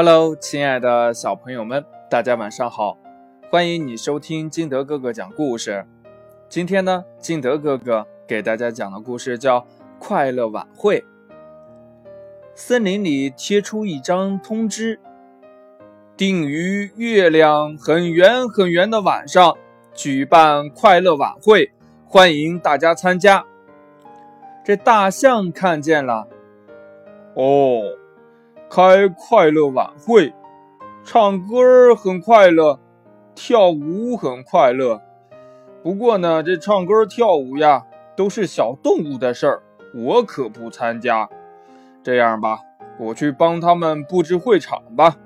Hello，亲爱的小朋友们，大家晚上好！欢迎你收听金德哥哥讲故事。今天呢，金德哥哥给大家讲的故事叫《快乐晚会》。森林里贴出一张通知，定于月亮很圆很圆的晚上举办快乐晚会，欢迎大家参加。这大象看见了，哦，开快乐晚会，唱歌很快乐，跳舞很快乐。不过呢，这唱歌跳舞呀，都是小动物的事儿，我可不参加。这样吧，我去帮他们布置会场吧。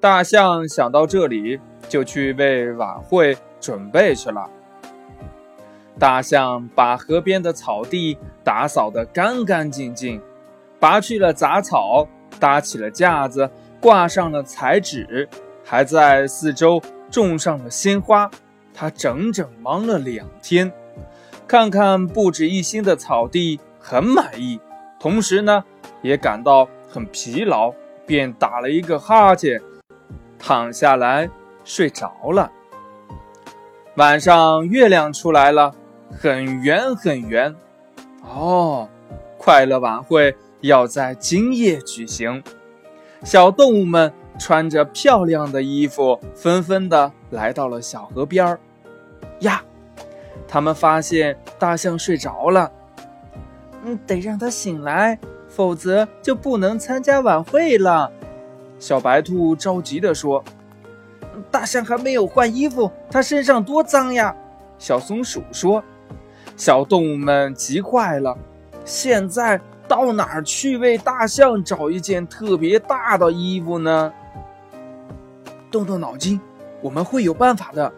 大象想到这里，就去为晚会准备去了。大象把河边的草地打扫得干干净净，拔去了杂草，搭起了架子，挂上了彩纸，还在四周种上了鲜花。他整整忙了两天，看看布置一新的草地，很满意，同时呢，也感到很疲劳，便打了一个哈欠，躺下来睡着了。晚上，月亮出来了。很圆很圆，哦！快乐晚会要在今夜举行。小动物们穿着漂亮的衣服，纷纷的来到了小河边儿。呀，他们发现大象睡着了。嗯，得让它醒来，否则就不能参加晚会了。小白兔着急地说：“大象还没有换衣服，它身上多脏呀！”小松鼠说。小动物们急坏了，现在到哪儿去为大象找一件特别大的衣服呢？动动脑筋，我们会有办法的。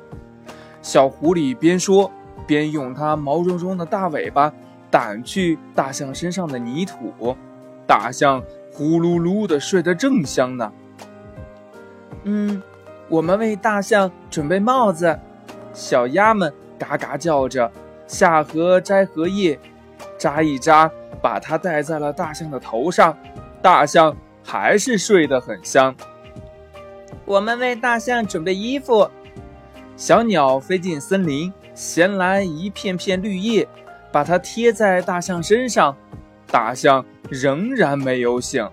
小狐狸边说边用它毛茸茸的大尾巴掸去大象身上的泥土，大象呼噜噜的睡得正香呢。嗯，我们为大象准备帽子，小鸭们嘎嘎叫着。下河摘荷叶，扎一扎，把它戴在了大象的头上。大象还是睡得很香。我们为大象准备衣服。小鸟飞进森林，衔来一片片绿叶，把它贴在大象身上。大象仍然没有醒。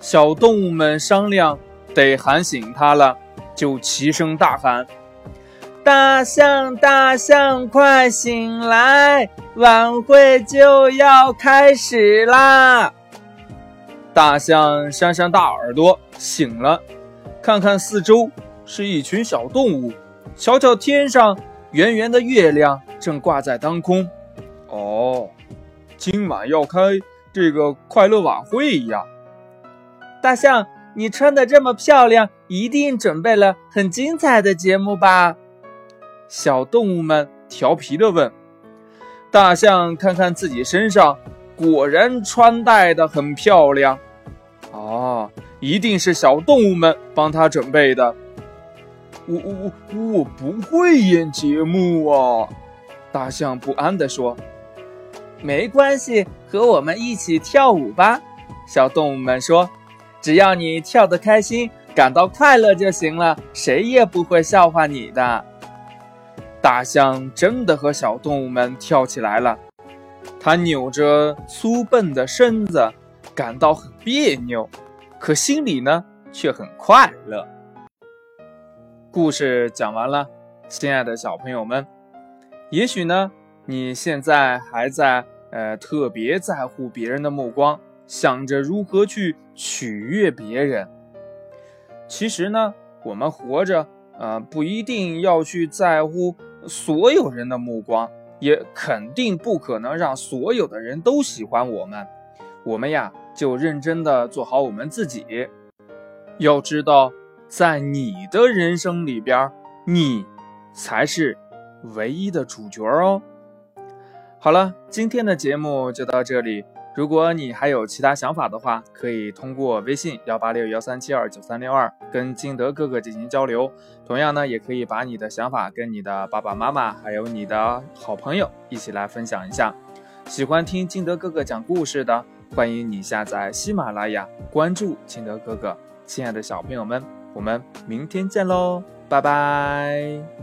小动物们商量，得喊醒它了，就齐声大喊。大象，大象，快醒来！晚会就要开始啦！大象扇扇大耳朵，醒了，看看四周，是一群小动物。瞧瞧天上，圆圆的月亮正挂在当空。哦，今晚要开这个快乐晚会呀！大象，你穿的这么漂亮，一定准备了很精彩的节目吧？小动物们调皮地问：“大象，看看自己身上，果然穿戴得很漂亮。啊，一定是小动物们帮他准备的。我我我不会演节目啊！”大象不安地说。“没关系，和我们一起跳舞吧。”小动物们说：“只要你跳得开心，感到快乐就行了，谁也不会笑话你的。”大象真的和小动物们跳起来了，它扭着粗笨的身子，感到很别扭，可心里呢却很快乐。故事讲完了，亲爱的小朋友们，也许呢你现在还在呃特别在乎别人的目光，想着如何去取悦别人。其实呢，我们活着，呃，不一定要去在乎。所有人的目光也肯定不可能让所有的人都喜欢我们，我们呀就认真的做好我们自己。要知道，在你的人生里边，你才是唯一的主角哦。好了，今天的节目就到这里。如果你还有其他想法的话，可以通过微信幺八六幺三七二九三六二跟金德哥哥进行交流。同样呢，也可以把你的想法跟你的爸爸妈妈还有你的好朋友一起来分享一下。喜欢听金德哥哥讲故事的，欢迎你下载喜马拉雅，关注金德哥哥。亲爱的小朋友们，我们明天见喽，拜拜。